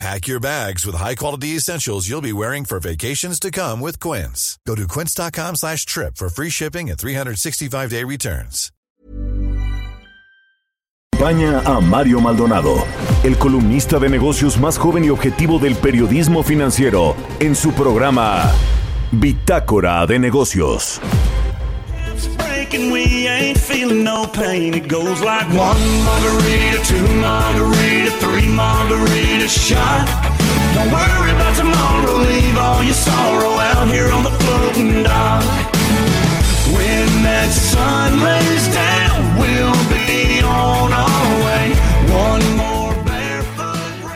Pack your bags with high-quality essentials you'll be wearing for vacations to come with Quince. Go to quince.com slash trip for free shipping and 365-day returns. Acompaña a Mario Maldonado, el columnista de negocios más joven y objetivo del periodismo financiero, en su programa Bitácora de Negocios. Breaking, we ain't feeling no pain. It goes like one margarita, two margarita, three margarita shot. Don't worry about tomorrow, leave all your sorrow out here on the floating dock. When that sun lays down, we'll be on our way.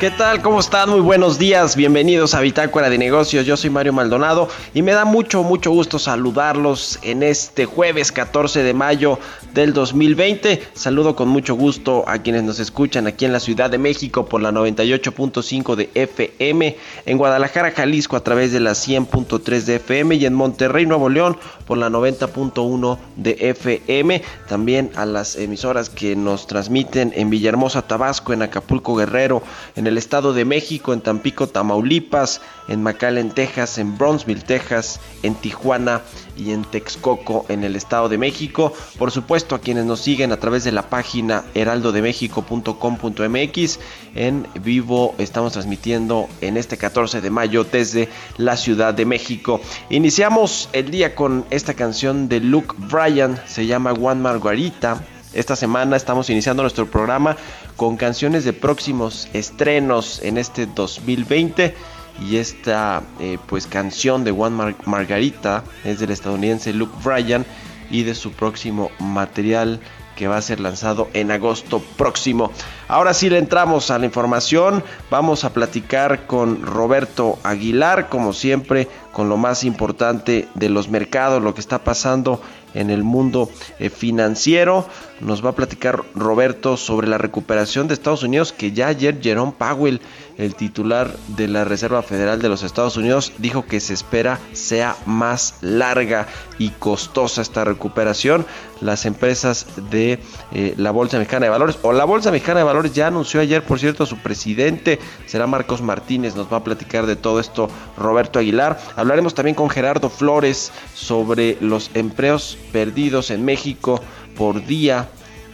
¿Qué tal? ¿Cómo están? Muy buenos días. Bienvenidos a Bitácora de Negocios. Yo soy Mario Maldonado y me da mucho, mucho gusto saludarlos en este jueves 14 de mayo del 2020. Saludo con mucho gusto a quienes nos escuchan aquí en la Ciudad de México por la 98.5 de FM, en Guadalajara, Jalisco a través de la 100.3 de FM y en Monterrey, Nuevo León por la 90.1 de FM. También a las emisoras que nos transmiten en Villahermosa, Tabasco, en Acapulco, Guerrero, en el Estado de México, en Tampico, Tamaulipas, en McAllen, Texas, en Brownsville, Texas, en Tijuana y en Texcoco, en el Estado de México. Por supuesto, a quienes nos siguen a través de la página heraldodemexico.com.mx. En vivo estamos transmitiendo en este 14 de mayo desde la Ciudad de México. Iniciamos el día con esta canción de Luke Bryan, se llama One Margarita. Esta semana estamos iniciando nuestro programa con canciones de próximos estrenos en este 2020 y esta eh, pues canción de One Mar Margarita es del estadounidense Luke Bryan y de su próximo material que va a ser lanzado en agosto próximo. Ahora sí le entramos a la información, vamos a platicar con Roberto Aguilar, como siempre, con lo más importante de los mercados, lo que está pasando en el mundo eh, financiero. Nos va a platicar Roberto sobre la recuperación de Estados Unidos, que ya ayer Jerome Powell, el titular de la Reserva Federal de los Estados Unidos, dijo que se espera sea más larga y costosa esta recuperación. Las empresas de eh, la Bolsa Mexicana de Valores, o la Bolsa Mexicana de Valores ya anunció ayer, por cierto, su presidente, será Marcos Martínez, nos va a platicar de todo esto Roberto Aguilar. Hablaremos también con Gerardo Flores sobre los empleos perdidos en México por día.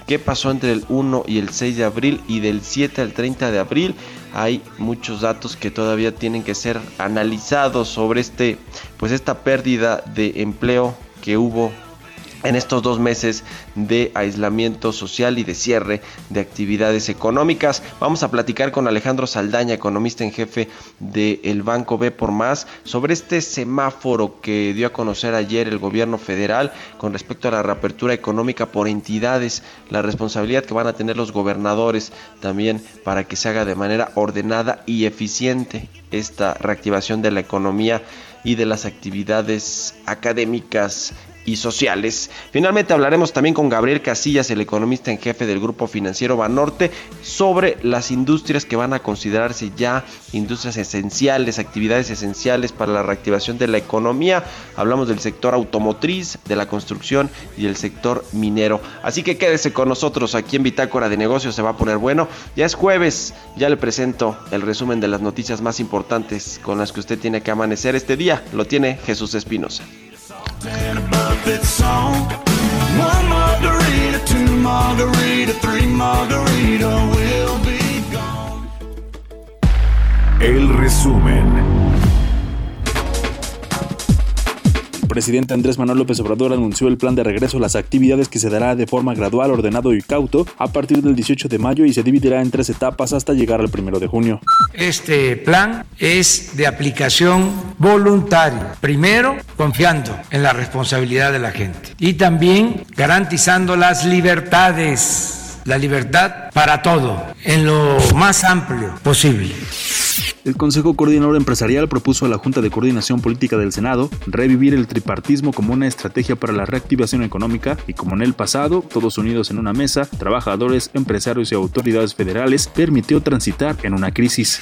¿Qué pasó entre el 1 y el 6 de abril y del 7 al 30 de abril? Hay muchos datos que todavía tienen que ser analizados sobre este pues esta pérdida de empleo que hubo en estos dos meses de aislamiento social y de cierre de actividades económicas. Vamos a platicar con Alejandro Saldaña, economista en jefe del Banco B por Más, sobre este semáforo que dio a conocer ayer el gobierno federal con respecto a la reapertura económica por entidades, la responsabilidad que van a tener los gobernadores también para que se haga de manera ordenada y eficiente esta reactivación de la economía y de las actividades académicas y sociales. Finalmente hablaremos también con Gabriel Casillas, el economista en jefe del grupo financiero Banorte, sobre las industrias que van a considerarse ya industrias esenciales, actividades esenciales para la reactivación de la economía. Hablamos del sector automotriz, de la construcción y del sector minero. Así que quédese con nosotros aquí en Bitácora de Negocios, se va a poner bueno. Ya es jueves, ya le presento el resumen de las noticias más importantes con las que usted tiene que amanecer este día. Lo tiene Jesús Espinosa. A Buffett song. One margarita, two margarita, three margarita, we'll be gone. El resumen. El presidente Andrés Manuel López Obrador anunció el plan de regreso a las actividades que se dará de forma gradual, ordenado y cauto a partir del 18 de mayo y se dividirá en tres etapas hasta llegar al 1 de junio. Este plan es de aplicación voluntaria. Primero, confiando en la responsabilidad de la gente y también garantizando las libertades, la libertad para todo, en lo más amplio posible. El Consejo Coordinador Empresarial propuso a la Junta de Coordinación Política del Senado revivir el tripartismo como una estrategia para la reactivación económica y como en el pasado, todos unidos en una mesa, trabajadores, empresarios y autoridades federales, permitió transitar en una crisis.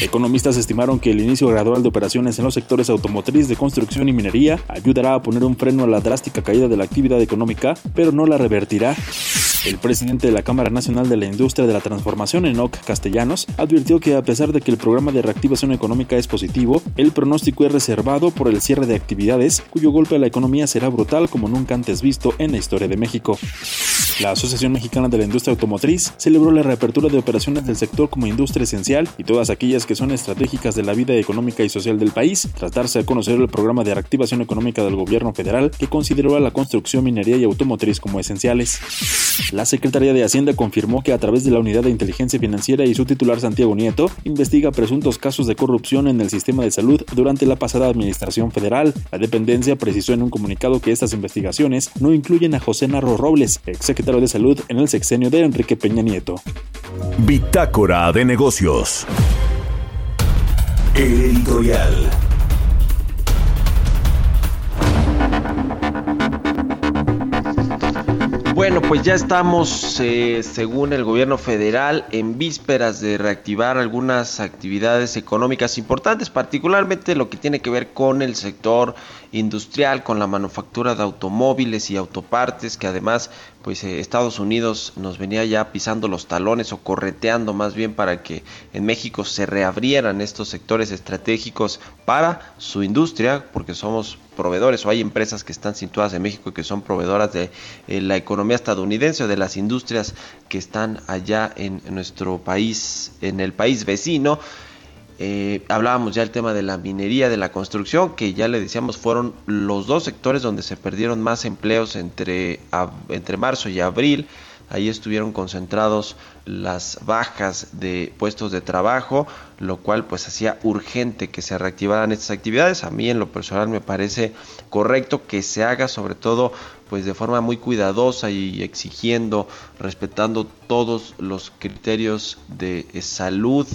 Economistas estimaron que el inicio gradual de operaciones en los sectores automotriz, de construcción y minería ayudará a poner un freno a la drástica caída de la actividad económica, pero no la revertirá. El presidente de la Cámara Nacional de la Industria de la Transformación, Enoc Castellanos, advirtió que a pesar de que el programa de reactivación económica es positivo, el pronóstico es reservado por el cierre de actividades, cuyo golpe a la economía será brutal como nunca antes visto en la historia de México. La Asociación Mexicana de la Industria Automotriz celebró la reapertura de operaciones del sector como industria esencial y todas aquellas que son estratégicas de la vida económica y social del país, tratarse a conocer el programa de reactivación económica del gobierno federal que consideró a la construcción, minería y automotriz como esenciales. La Secretaría de Hacienda confirmó que a través de la Unidad de Inteligencia Financiera y su titular Santiago Nieto, investiga presuntos casos de corrupción en el sistema de salud durante la pasada administración federal. La dependencia precisó en un comunicado que estas investigaciones no incluyen a José Narro Robles, exsecretario de Salud en el sexenio de Enrique Peña Nieto. Bitácora de negocios. El editorial. Bueno, pues ya estamos, eh, según el gobierno federal, en vísperas de reactivar algunas actividades económicas importantes, particularmente lo que tiene que ver con el sector industrial, con la manufactura de automóviles y autopartes, que además pues eh, Estados Unidos nos venía ya pisando los talones o correteando más bien para que en México se reabrieran estos sectores estratégicos para su industria, porque somos proveedores o hay empresas que están situadas en México y que son proveedoras de eh, la economía estadounidense o de las industrias que están allá en nuestro país, en el país vecino. Eh, hablábamos ya el tema de la minería, de la construcción, que ya le decíamos fueron los dos sectores donde se perdieron más empleos entre, entre marzo y abril. Ahí estuvieron concentrados las bajas de puestos de trabajo, lo cual pues hacía urgente que se reactivaran estas actividades. A mí en lo personal me parece correcto que se haga sobre todo pues de forma muy cuidadosa y exigiendo, respetando todos los criterios de salud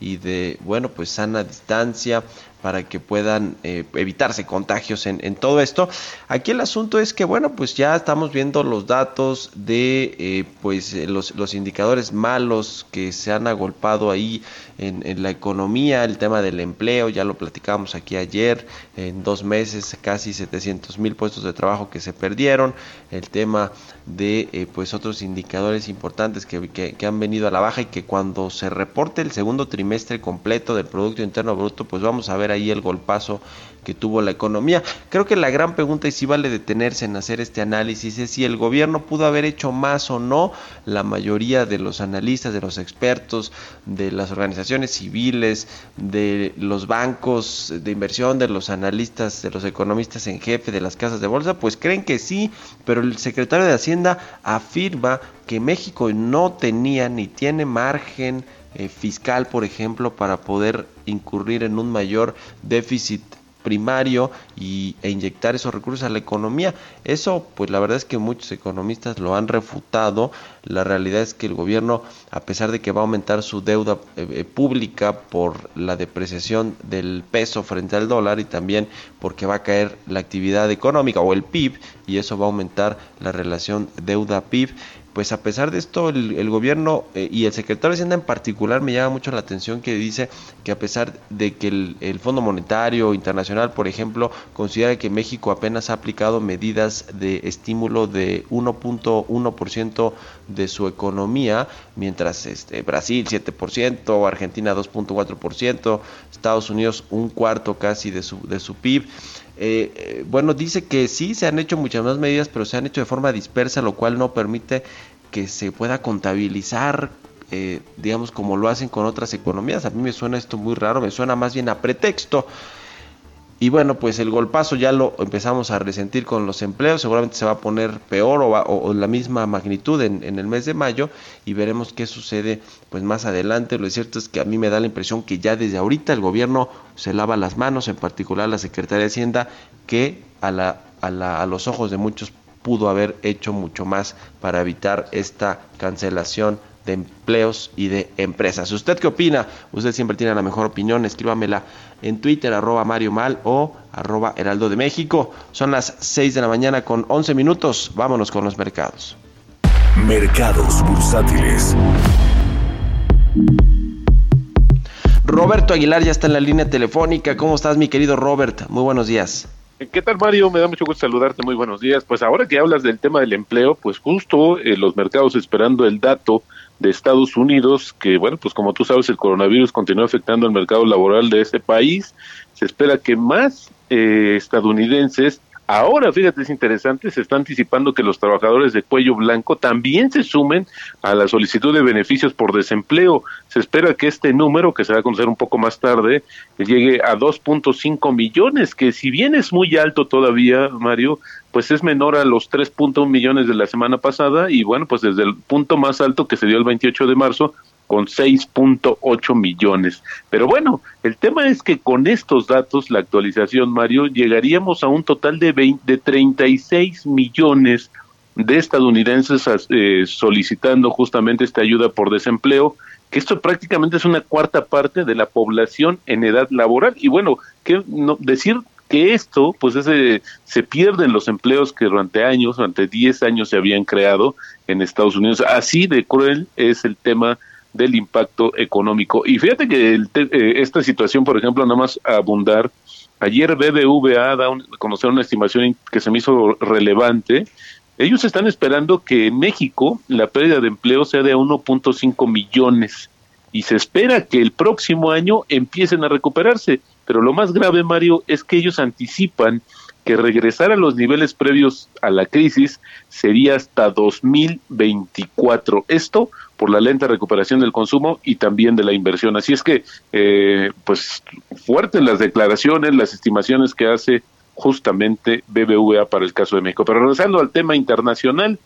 y de, bueno, pues sana distancia para que puedan eh, evitarse contagios en, todo esto. Aquí el asunto es que, bueno, pues ya estamos viendo los datos de, eh, pues, eh, los, los, indicadores malos que se han agolpado ahí en, la economía, el tema del empleo, ya lo platicamos aquí ayer, en dos meses casi 700 mil puestos de trabajo que se perdieron, el tema de pues otros indicadores importantes que, que, han venido a la baja y que cuando se reporte el segundo trimestre completo del Producto Interno Bruto, pues vamos a ver ahí el golpazo que tuvo la economía. Creo que la gran pregunta y si vale detenerse en hacer este análisis es si el gobierno pudo haber hecho más o no. La mayoría de los analistas, de los expertos, de las organizaciones civiles, de los bancos de inversión, de los analistas, de los economistas en jefe, de las casas de bolsa, pues creen que sí, pero el secretario de Hacienda afirma que México no tenía ni tiene margen eh, fiscal, por ejemplo, para poder incurrir en un mayor déficit primario y, e inyectar esos recursos a la economía. Eso, pues la verdad es que muchos economistas lo han refutado. La realidad es que el gobierno, a pesar de que va a aumentar su deuda eh, eh, pública por la depreciación del peso frente al dólar y también porque va a caer la actividad económica o el PIB y eso va a aumentar la relación deuda-PIB, pues a pesar de esto, el, gobierno eh, y el secretario de Hacienda en particular me llama mucho la atención que dice que a pesar de que el, el Fondo Monetario Internacional, por ejemplo, considera que México apenas ha aplicado medidas de estímulo de 1.1% de su economía, mientras este, Brasil 7%, Argentina 2.4%, Estados Unidos un cuarto casi de su, de su PIB. Eh, eh, bueno, dice que sí, se han hecho muchas más medidas, pero se han hecho de forma dispersa, lo cual no permite que se pueda contabilizar, eh, digamos, como lo hacen con otras economías. A mí me suena esto muy raro, me suena más bien a pretexto. Y bueno, pues el golpazo ya lo empezamos a resentir con los empleos, seguramente se va a poner peor o, la misma magnitud en, en, el mes de mayo y veremos qué sucede pues más adelante. Lo cierto es que a mí me da la impresión que ya desde ahorita el gobierno se lava las manos, en particular la Secretaría de Hacienda, que a, la, a, la, a los ojos de muchos pudo haber hecho mucho más para evitar esta cancelación de empleos y de empresas. ¿Usted qué opina? Usted siempre tiene la mejor opinión, escríbamela en Twitter, arroba Mario Mal o arroba Heraldo de México. Son las 6 de la mañana con 11 minutos. Vámonos con los mercados. Mercados bursátiles. Roberto Aguilar ya está en la línea telefónica. ¿Cómo estás, mi querido Robert? Muy buenos días. ¿Qué tal, Mario? Me da mucho gusto saludarte. Muy buenos días. Pues ahora que hablas del tema del empleo, pues justo eh, los mercados esperando el dato de Estados Unidos, que bueno, pues como tú sabes, el coronavirus continúa afectando el mercado laboral de ese país. Se espera que más eh, estadounidenses Ahora, fíjate, es interesante, se está anticipando que los trabajadores de cuello blanco también se sumen a la solicitud de beneficios por desempleo. Se espera que este número, que se va a conocer un poco más tarde, llegue a 2.5 millones, que si bien es muy alto todavía, Mario, pues es menor a los 3.1 millones de la semana pasada y bueno, pues desde el punto más alto que se dio el 28 de marzo, con 6.8 millones. Pero bueno, el tema es que con estos datos, la actualización, Mario, llegaríamos a un total de, 20, de 36 millones de estadounidenses eh, solicitando justamente esta ayuda por desempleo, que esto prácticamente es una cuarta parte de la población en edad laboral. Y bueno, que no, decir que esto, pues ese, se pierden los empleos que durante años, durante 10 años se habían creado en Estados Unidos. Así de cruel es el tema del impacto económico. Y fíjate que eh, esta situación, por ejemplo, nada más abundar, ayer BBVA da a conocer una estimación que se me hizo relevante. Ellos están esperando que en México la pérdida de empleo sea de 1.5 millones y se espera que el próximo año empiecen a recuperarse. Pero lo más grave, Mario, es que ellos anticipan que regresar a los niveles previos a la crisis sería hasta 2024. Esto por la lenta recuperación del consumo y también de la inversión. Así es que, eh, pues, fuertes las declaraciones, las estimaciones que hace justamente BBVA para el caso de México. Pero regresando al tema internacional,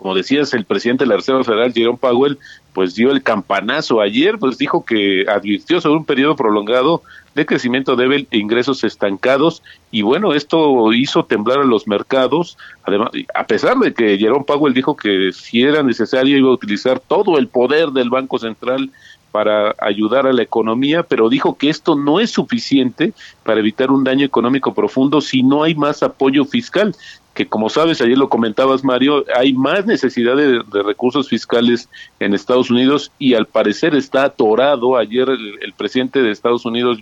como decías, el presidente de la Reserva Federal, Jerome Powell, pues dio el campanazo ayer, pues dijo que advirtió sobre un periodo prolongado de crecimiento débil e ingresos estancados y bueno, esto hizo temblar a los mercados, además, a pesar de que Jerome Powell dijo que si era necesario iba a utilizar todo el poder del Banco Central para ayudar a la economía, pero dijo que esto no es suficiente para evitar un daño económico profundo si no hay más apoyo fiscal que como sabes, ayer lo comentabas Mario, hay más necesidad de, recursos fiscales en Estados Unidos y al parecer está atorado. Ayer el, presidente de Estados Unidos,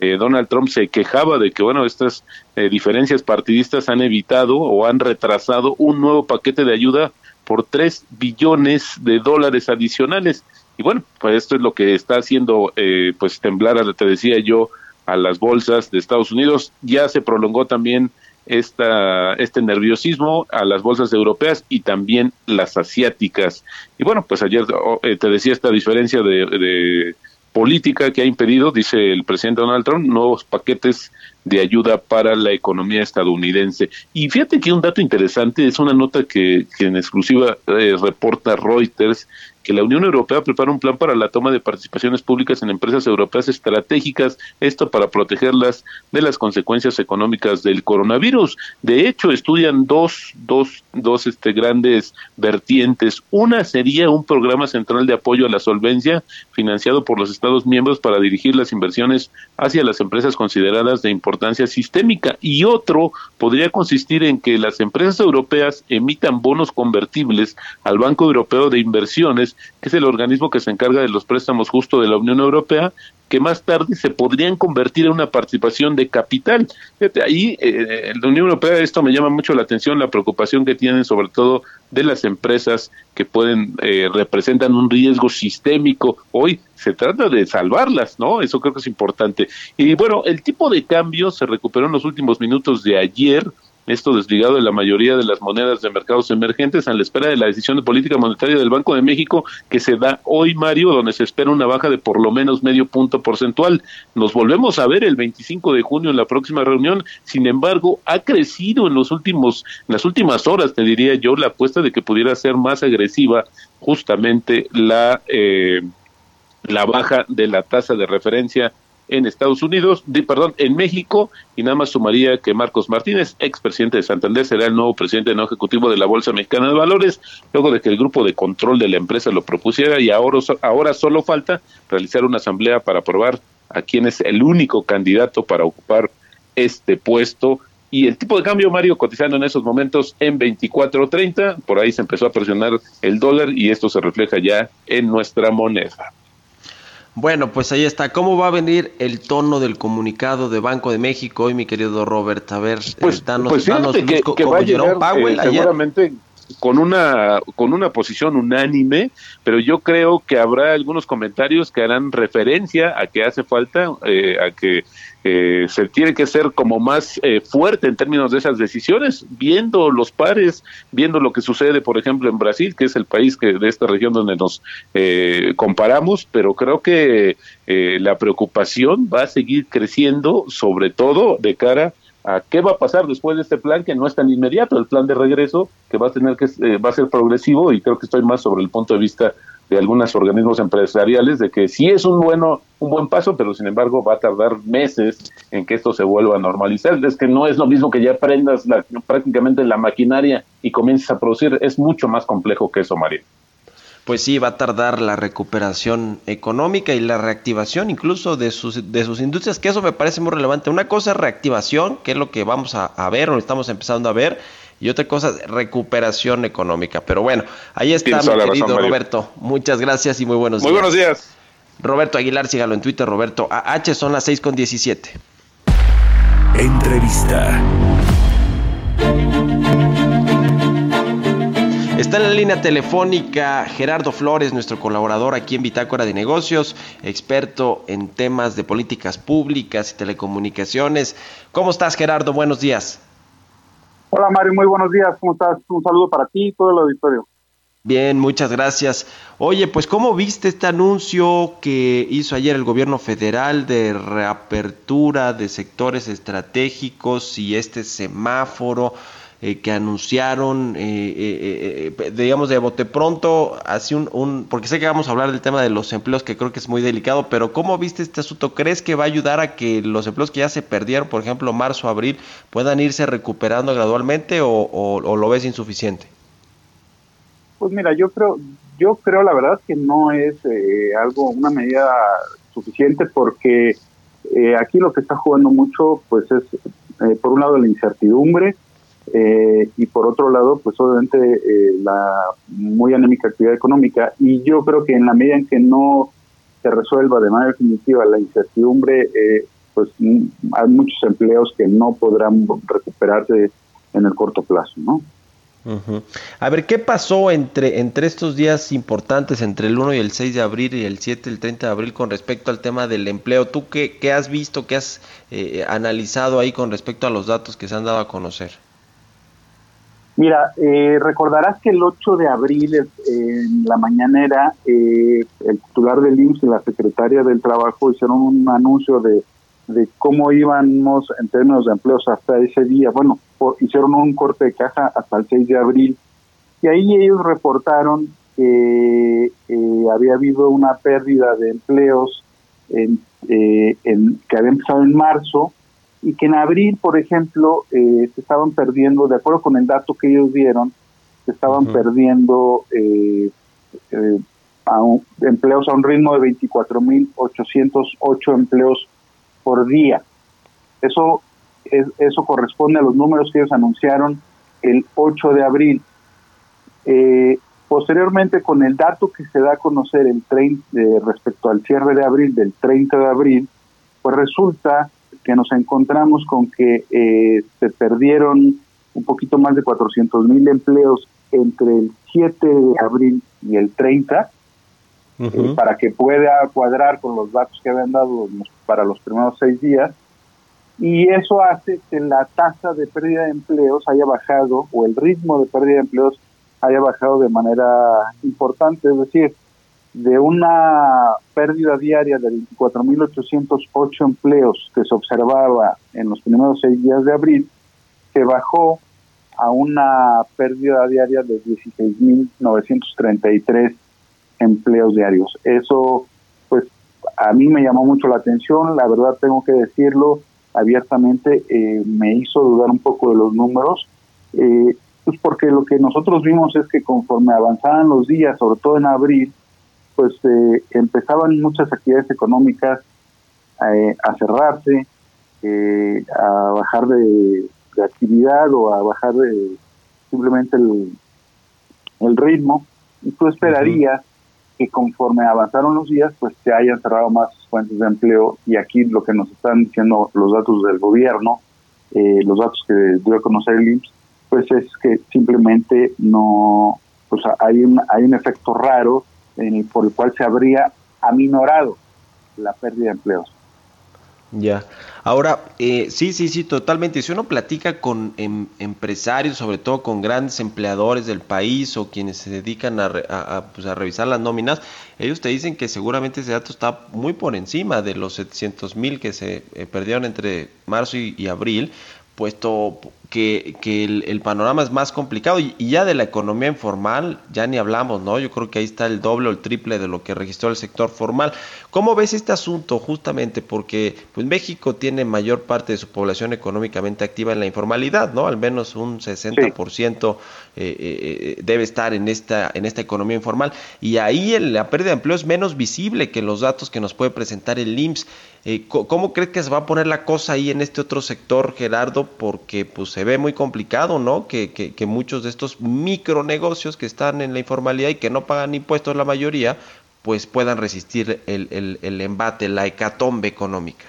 eh, Donald Trump, se quejaba de que, bueno, estas eh, diferencias partidistas han evitado o han retrasado un nuevo paquete de ayuda por 3 billones de dólares adicionales. Y bueno, pues esto es lo que está haciendo, eh, pues temblar, te decía yo, a las bolsas de Estados Unidos. Ya se prolongó también esta, este nerviosismo a las bolsas europeas y también las asiáticas. Y bueno, pues ayer oh, eh, te decía esta diferencia de, política que ha impedido, dice el presidente Donald Trump, nuevos paquetes de ayuda para la economía estadounidense. Y fíjate que un dato interesante es una nota que, que en exclusiva eh, reporta Reuters que la Unión Europea prepara un plan para la toma de participaciones públicas en empresas europeas estratégicas, esto para protegerlas de las consecuencias económicas del coronavirus. De hecho, estudian dos, dos, dos este, grandes vertientes. Una sería un programa central de apoyo a la solvencia financiado por los Estados miembros para dirigir las inversiones hacia las empresas consideradas de importancia sistémica y otro podría consistir en que las empresas europeas emitan bonos convertibles al Banco Europeo de Inversiones que es el organismo que se encarga de los préstamos justo de la Unión Europea, que más tarde se podrían convertir en una participación de capital. Ahí eh, la Unión Europea esto me llama mucho la atención, la preocupación que tienen sobre todo de las empresas que pueden eh, representan un riesgo sistémico. Hoy se trata de salvarlas, ¿no? Eso creo que es importante. Y bueno, el tipo de cambio se recuperó en los últimos minutos de ayer esto desligado de la mayoría de las monedas de mercados emergentes a la espera de la decisión de política monetaria del Banco de México que se da hoy, Mario, donde se espera una baja de por lo menos medio punto porcentual. Nos volvemos a ver el 25 de junio en la próxima reunión. Sin embargo, ha crecido en los últimos, en las últimas horas, te diría yo, la apuesta de que pudiera ser más agresiva justamente la eh, la baja de la tasa de referencia en Estados Unidos, perdón, en México, y nada más sumaría que Marcos Martínez, expresidente de Santander, será el nuevo presidente no ejecutivo de la Bolsa Mexicana de Valores, luego de que el grupo de control de la empresa lo propusiera y ahora, ahora solo falta realizar una asamblea para aprobar a quién es el único candidato para ocupar este puesto. Y el tipo de cambio, Mario, cotizando en esos momentos en 24.30, por ahí se empezó a presionar el dólar y esto se refleja ya en nuestra moneda. Bueno, pues ahí está. ¿Cómo va a venir el tono del comunicado de Banco de México hoy, mi querido Robert? A ver, pues, danos, pues que, que va a llegar, Powell eh, seguramente con una con una posición unánime, pero yo creo que habrá algunos comentarios que harán referencia a que hace falta, eh, a que eh, se tiene que ser como más eh, fuerte en términos de esas decisiones, viendo los pares, viendo lo que sucede, por ejemplo, en Brasil, que es el país que de esta región donde nos comparamos, pero creo que la preocupación va a seguir creciendo, sobre todo de cara a a qué va a pasar después de este plan que no es tan inmediato, el plan de regreso que va a tener que eh, va a ser progresivo y creo que estoy más sobre el punto de vista de algunos organismos empresariales de que sí es un bueno un buen paso, pero sin embargo va a tardar meses en que esto se vuelva a normalizar. Es que no es lo mismo que ya prendas la, prácticamente la maquinaria y comiences a producir, es mucho más complejo que eso, María pues sí, va a tardar la recuperación económica y la reactivación incluso de sus, de sus industrias, que eso me parece muy relevante. Una cosa es reactivación, que es lo que vamos a, ver o estamos empezando a ver, y otra cosa es recuperación económica. Pero bueno, ahí está mi querido Roberto. Muchas gracias y muy buenos días. Muy buenos días. Roberto Aguilar, sígalo en Twitter, Roberto AH, son las 6 con 17. Entrevista. Está en la línea telefónica Gerardo Flores, nuestro colaborador aquí en Bitácora de Negocios, experto en temas de políticas públicas y telecomunicaciones. ¿Cómo estás, Gerardo? Buenos días. Hola, Mario. Muy buenos días. ¿Cómo estás? Un saludo para ti y todo el auditorio. Bien, muchas gracias. Oye, pues ¿cómo viste este anuncio que hizo ayer el gobierno federal de reapertura de sectores estratégicos y este semáforo? Eh, que anunciaron, eh, eh, digamos, de bote pronto, así un, porque sé que vamos a hablar del tema de los empleos, que creo que es muy delicado, pero ¿cómo viste este asunto? ¿Crees que va a ayudar a que los empleos que ya se perdieron, por ejemplo, marzo, abril, puedan irse recuperando gradualmente o, lo ves insuficiente? Pues mira, yo creo, yo creo la verdad que no es algo, una medida suficiente porque aquí lo que está jugando mucho, pues es, por un lado, la incertidumbre, eh, y por otro lado, pues obviamente eh, la muy anémica actividad económica y yo creo que en la medida en que no se resuelva de manera definitiva la incertidumbre, eh, pues mm, hay muchos empleos que no podrán recuperarse en el corto plazo, ¿no? A ver, ¿qué pasó entre, entre estos días importantes, entre el 1 y el 6 de abril y el 7 y el 30 de abril con respecto al tema del empleo? ¿Tú qué, qué has visto, qué has analizado ahí con respecto a los datos que se han dado a conocer? Mira, eh, recordarás que el 8 de abril, en la mañanera, eh, el titular del IMSS y la secretaria del Trabajo hicieron un anuncio de, cómo íbamos en términos de empleos hasta ese día. Bueno, hicieron un corte de caja hasta el 6 de abril. Y ahí ellos reportaron que eh, había habido una pérdida de empleos en, en, que había empezado en marzo y que en abril, por ejemplo, eh, se estaban perdiendo, de acuerdo con el dato que ellos dieron, se estaban perdiendo eh, eh, empleos a un ritmo de 24.808 empleos por día. Eso, es, eso corresponde a los números que ellos anunciaron el 8 de abril. posteriormente, con el dato que se da a conocer el 30, respecto al cierre de abril, del 30 de abril, pues resulta que nos encontramos con que eh, se perdieron un poquito más de 400 mil empleos entre el 7 de abril y el 30, eh, para que pueda cuadrar con los datos que habían dado para los primeros seis días. Y eso hace que la tasa de pérdida de empleos haya bajado, o el ritmo de pérdida de empleos haya bajado de manera importante. Es decir, de una pérdida diaria de 24.808 empleos que se observaba en los primeros seis días de abril, se bajó a una pérdida diaria de 16.933 empleos diarios. Eso, pues, a mí me llamó mucho la atención, la verdad tengo que decirlo abiertamente, eh, me hizo dudar un poco de los números, eh, pues porque lo que nosotros vimos es que conforme avanzaban los días, sobre todo en abril, pues eh, empezaban muchas actividades económicas a cerrarse, a bajar de, actividad o a bajar de, simplemente el, el ritmo, y tú esperarías que conforme avanzaron los días, pues se hayan cerrado más fuentes de empleo. Y aquí lo que nos están diciendo los datos del gobierno, eh, los datos que dio a conocer el IMSS, pues es que simplemente no, pues hay un, hay un efecto raro en por el cual se habría aminorado la pérdida de empleos. Ya. Ahora, eh, sí, sí, sí, totalmente. Si uno platica con em, empresarios, sobre todo con grandes empleadores del país o quienes se dedican a, pues, a, revisar las nóminas, ellos te dicen que seguramente ese dato está muy por encima de los 700 mil que se eh, perdieron entre marzo y abril, puesto que, que el, panorama es más complicado y, ya de la economía informal ya ni hablamos, ¿no? Yo creo que ahí está el doble o el triple de lo que registró el sector formal. ¿Cómo ves este asunto justamente? Porque pues México tiene mayor parte de su población económicamente activa en la informalidad, ¿no? Al menos un 60% eh, eh, eh, debe estar en esta, en esta economía informal y ahí la pérdida de empleo es menos visible que los datos que nos puede presentar el IMSS. ¿Cómo crees que se va a poner la cosa ahí en este otro sector, Gerardo? Porque pues se ve muy complicado, ¿no? Que, que, muchos de estos micronegocios que están en la informalidad y que no pagan impuestos la mayoría, pues puedan resistir el, el, embate, la hecatombe económica.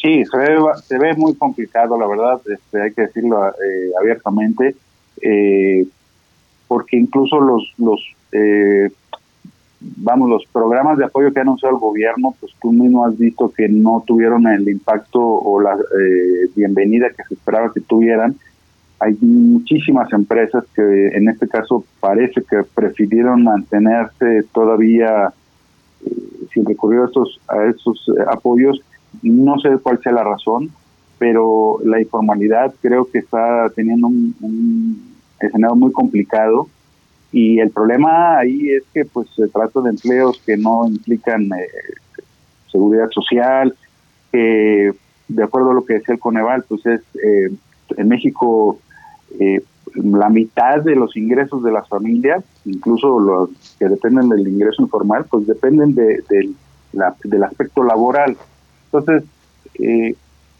Sí, se ve, se ve muy complicado, la verdad, este, hay que decirlo eh, abiertamente, eh, porque incluso los, los eh, vamos, los programas de apoyo que ha anunciado el gobierno, pues tú mismo has visto que no tuvieron el impacto o la eh, bienvenida que se esperaba que tuvieran. Hay muchísimas empresas que en este caso parece que prefirieron mantenerse todavía eh, sin recurrir a a estos eh, apoyos. No sé cuál sea la razón, pero la informalidad creo que está teniendo un, un escenario muy complicado y el problema ahí es que pues se trata de empleos que no implican eh, seguridad social, que de acuerdo a lo que decía el Coneval, pues es eh, en México eh, la mitad de los ingresos de las familias, incluso los que dependen del ingreso informal, pues dependen de, del aspecto laboral. Entonces,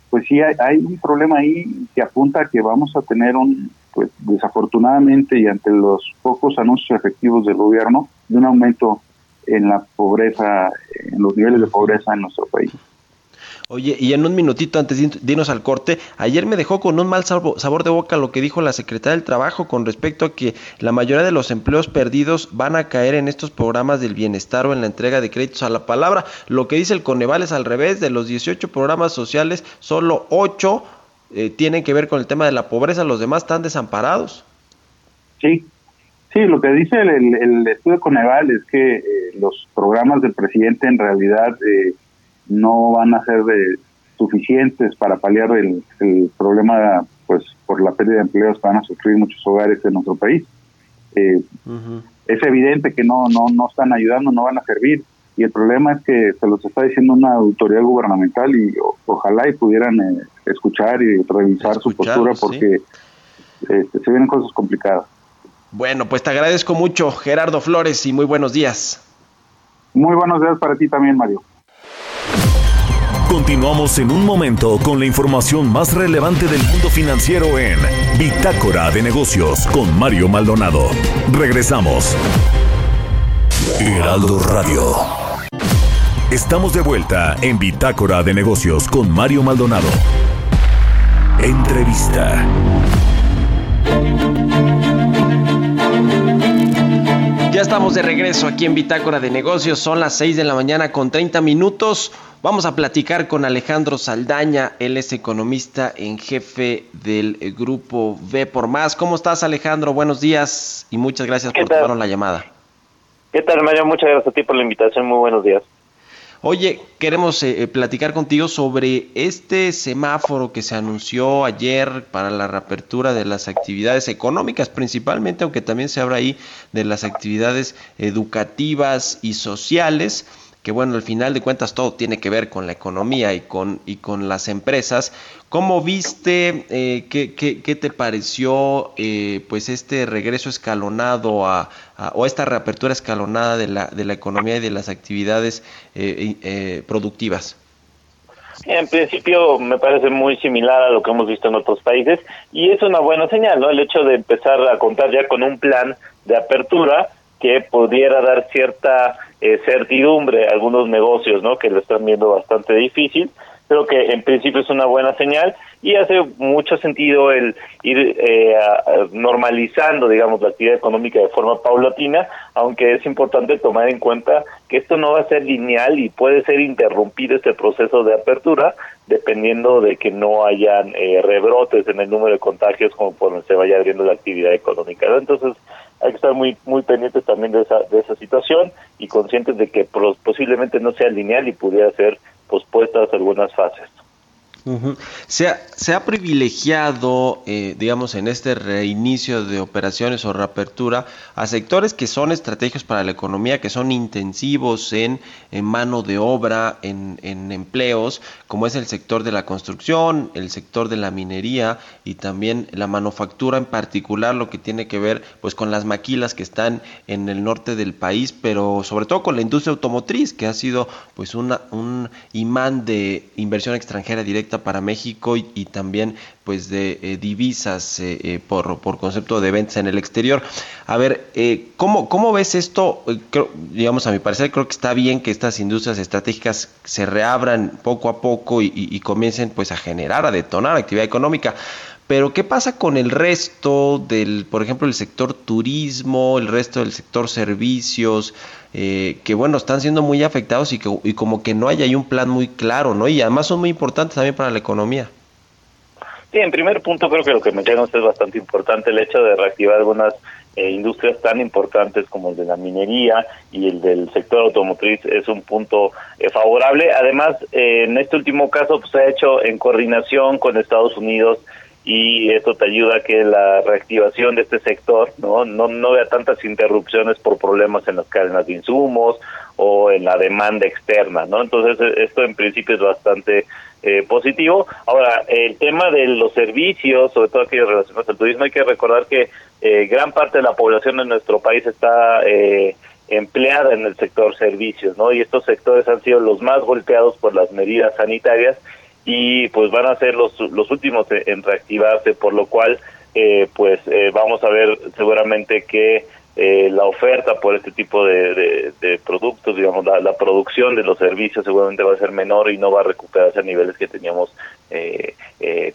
pues sí hay, un problema ahí que apunta a que vamos a tener un, pues desafortunadamente y ante los pocos anuncios efectivos del gobierno, de un aumento en la pobreza, en los niveles de pobreza en nuestro país. Oye, y en un minutito antes de irnos al corte, ayer me dejó con un mal sabor de boca lo que dijo la secretaria del Trabajo con respecto a que la mayoría de los empleos perdidos van a caer en estos programas del bienestar o en la entrega de créditos a la palabra. Lo que dice el Coneval es al revés, de los 18 programas sociales, solo 8 eh, tienen que ver con el tema de la pobreza, los demás están desamparados. Sí, sí, lo que dice el, el, estudio Coneval es que eh, los programas del presidente en realidad eh, no van a ser de, suficientes para paliar el, problema, pues por la pérdida de empleos que van a sufrir muchos hogares en nuestro país. Es evidente que no, no, no están ayudando, no van a servir y el problema es que se los está diciendo una autoridad gubernamental y ojalá y pudieran eh, escuchar y revisar su postura porque este, se vienen cosas complicadas. Bueno, pues te agradezco mucho Gerardo Flores y muy buenos días. Muy buenos días para ti también, Mario. Continuamos en un momento con la información más relevante del mundo financiero en Bitácora de Negocios con Mario Maldonado. Regresamos. Heraldo Radio. Estamos de vuelta en Bitácora de Negocios con Mario Maldonado. Entrevista. Ya estamos de regreso aquí en Bitácora de Negocios. Son las 6 de la mañana con 30 minutos. Vamos a platicar con Alejandro Saldaña. Él es economista en jefe del grupo V por Más. ¿Cómo estás, Alejandro? Buenos días y muchas gracias por tomar la llamada. ¿Qué tal, Mario? Muchas gracias a ti por la invitación. Muy buenos días. Oye, queremos eh, eh, platicar contigo sobre este semáforo que se anunció ayer para la reapertura de las actividades económicas principalmente, aunque también se habla ahí de las actividades educativas y sociales. que bueno, al final de cuentas todo tiene que ver con la economía y con, y con las empresas. ¿Cómo viste, eh, qué, qué, te pareció eh, pues este regreso escalonado a, o esta reapertura escalonada de la, de la economía y de las actividades eh, productivas? En principio me parece muy similar a lo que hemos visto en otros países y es una buena señal, ¿no? El hecho de empezar a contar ya con un plan de apertura que pudiera dar cierta eh, certidumbre a algunos negocios, ¿no? Que lo están viendo bastante difícil. Creo que en principio es una buena señal y hace mucho sentido el ir eh, normalizando, digamos, la actividad económica de forma paulatina, aunque es importante tomar en cuenta que esto no va a ser lineal y puede ser interrumpido este proceso de apertura dependiendo de que no hayan eh, rebrotes en el número de contagios como por se vaya abriendo la actividad económica. Entonces, hay que estar muy muy pendientes también de esa de esa situación y conscientes de que posiblemente no sea lineal y pudiera ser pospuestas algunas fases se, ha, privilegiado, eh, digamos, en este reinicio de operaciones o reapertura a sectores que son estratégicos para la economía, que son intensivos en, en mano de obra, en, en, empleos, como es el sector de la construcción, el sector de la minería y también la manufactura en particular, lo que tiene que ver pues con las maquilas que están en el norte del país, pero sobre todo con la industria automotriz, que ha sido pues una, un imán de inversión extranjera directa para México y, también pues de eh, divisas eh, eh, por, por, concepto de ventas en el exterior. A ver, ¿cómo, ¿cómo ves esto? digamos, a mi parecer creo que está bien que estas industrias estratégicas se reabran poco a poco y, comiencen pues a generar, a detonar actividad económica. Pero ¿qué pasa con el resto del, por ejemplo, el sector turismo, el resto del sector servicios, eh, que bueno, están siendo muy afectados y, que, como que no hay ahí un plan muy claro, ¿no? Y además son muy importantes también para la economía. Sí, en primer punto creo que lo que mencionas es bastante importante, el hecho de reactivar algunas eh, industrias tan importantes como el de la minería y el del sector automotriz es un punto eh, favorable. Además, en este último caso pues, se ha hecho en coordinación con Estados Unidos y esto te ayuda a que la reactivación de este sector no no no vea tantas interrupciones por problemas en las cadenas de insumos o en la demanda externa no entonces e, esto en principio es bastante eh, positivo. Ahora el tema de los servicios sobre todo aquellos relacionados al turismo hay que recordar que eh, gran parte de la población de nuestro país está eh, empleada en el sector servicios no y estos sectores han sido los más golpeados por las medidas sanitarias y pues van a ser los, los últimos en reactivarse, por lo cual eh, pues eh, vamos a ver seguramente que eh, la oferta por este tipo de, de, productos, digamos, la, producción de los servicios seguramente va a ser menor y no va a recuperarse a niveles que teníamos eh,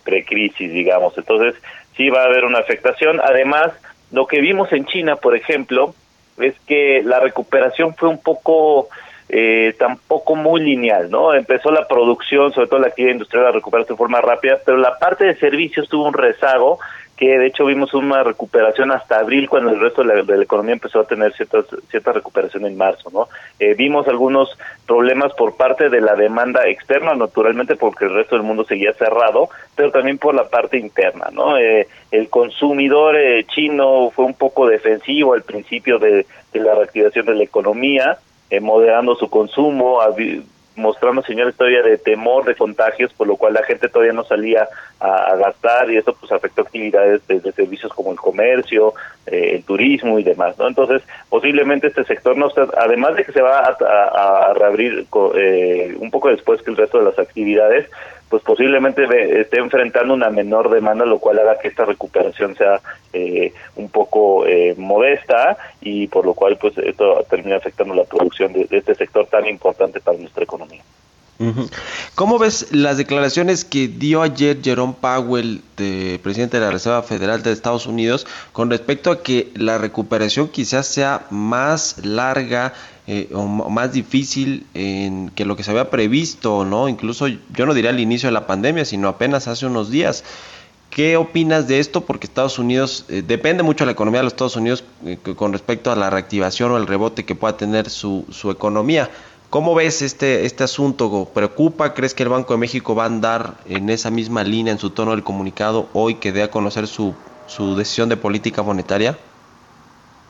pre-crisis, digamos. Entonces, sí va a haber una afectación. Además, lo que vimos en China, por ejemplo, es que la recuperación fue un poco eh, tampoco muy lineal, ¿no? Empezó la producción, sobre todo la actividad industrial, a recuperarse de forma rápida, pero la parte de servicios tuvo un rezago que de hecho vimos una recuperación hasta abril cuando el resto de la, economía empezó a tener cierta, cierta recuperación en marzo, ¿no? Eh, vimos algunos problemas por parte de la demanda externa, naturalmente porque el resto del mundo seguía cerrado, pero también por la parte interna, ¿no? Eh, el consumidor eh, chino fue un poco defensivo al principio de, de la reactivación de la economía, eh, moderando su consumo, mostrando señales todavía de temor de contagios, por lo cual la gente todavía no salía a, gastar y eso pues afectó actividades de, servicios como el comercio, eh, el turismo y demás, ¿no? Entonces, posiblemente este sector no está, además de que se va a, reabrir eh, un poco después que el resto de las actividades, pues posiblemente esté enfrentando una menor demanda, lo cual haga que esta recuperación sea eh, un poco eh, modesta y por lo cual pues esto termina afectando la producción de, este sector tan importante para nuestra economía. ¿Cómo ves las declaraciones que dio ayer Jerome Powell, de, presidente de la Reserva Federal de Estados Unidos, con respecto a que la recuperación quizás sea más larga eh, o más difícil en que lo que se había previsto, ¿no? Incluso yo no diría al inicio de la pandemia, sino apenas hace unos días. ¿Qué opinas de esto? Porque Estados Unidos, eh, depende mucho de la economía de los Estados Unidos eh, con respecto a la reactivación o el rebote que pueda tener su economía. ¿Cómo ves este, este asunto? ¿Preocupa? ¿Crees que el Banco de México va a andar en esa misma línea en su tono del comunicado hoy que dé a conocer su, su decisión de política monetaria?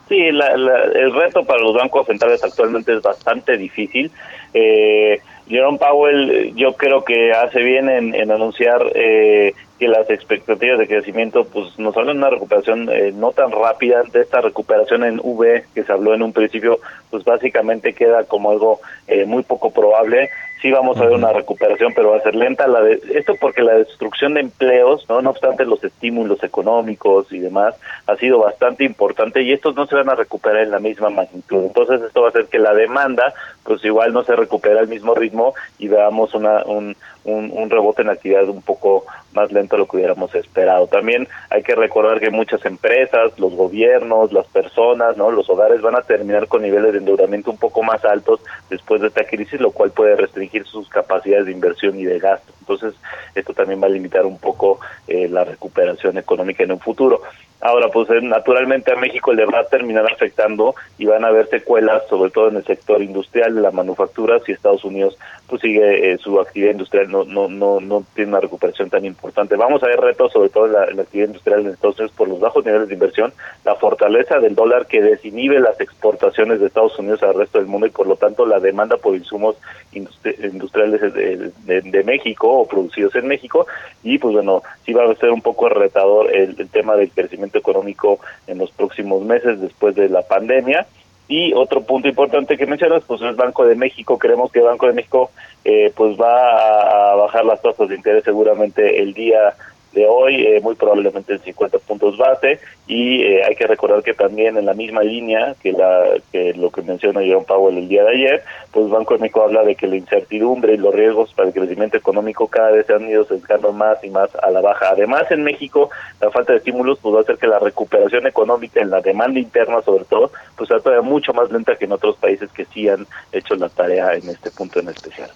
Sí, el reto para los bancos centrales actualmente es bastante difícil. Eh, Jerome Powell yo creo que hace bien en, anunciar eh, que las expectativas de crecimiento pues nos hablan de una recuperación eh, no tan rápida. De esta recuperación en V que se habló en un principio pues básicamente queda como algo eh, muy poco probable sí vamos a ver una recuperación, pero va a ser lenta. La de, esto porque la destrucción de empleos, no no obstante los estímulos económicos y demás, ha sido bastante importante y estos no se van a recuperar en la misma magnitud. Entonces esto va a hacer que la demanda, pues igual no se recupera al mismo ritmo y veamos una, un, un, un rebote en actividad un poco más lento de lo que hubiéramos esperado. También hay que recordar que muchas empresas, los gobiernos, las personas, no, los hogares van a terminar con niveles de endeudamiento un poco más altos después de esta crisis, lo cual puede restringir sus capacidades de inversión y de gasto. Entonces, esto también va a limitar un poco eh, la recuperación económica en un futuro. Ahora, pues eh, naturalmente a México le va a terminar afectando y van a haber secuelas, sobre todo en el sector industrial, de la manufactura, si Estados Unidos pues sigue eh, su actividad industrial no no no no tiene una recuperación tan importante. Vamos a ver retos, sobre todo en la, actividad industrial en Estados Unidos por los bajos niveles de inversión, la fortaleza del dólar que desinhibe las exportaciones de Estados Unidos al resto del mundo y por lo tanto la demanda por insumos industriales de, de, México o producidos en México y pues bueno, sí va a ser un poco retador el tema del crecimiento económico en los próximos meses después de la pandemia y otro punto importante que mencionas, pues es Banco de México. Creemos que Banco de México eh, pues va a bajar las tasas de interés seguramente el día de hoy, eh, muy probablemente en 50 puntos base, y eh, hay que recordar que también en la misma línea que, la, que lo que menciona Jerome Powell el día de ayer, pues Banco de México habla de que la incertidumbre y los riesgos para el crecimiento económico cada vez se han ido sesgando más y más a la baja. Además, en México, la falta de estímulos pues, va a hacer que la recuperación económica en la demanda interna, sobre todo, pues sea todavía mucho más lenta que en otros países que sí han hecho la tarea en este punto en especial.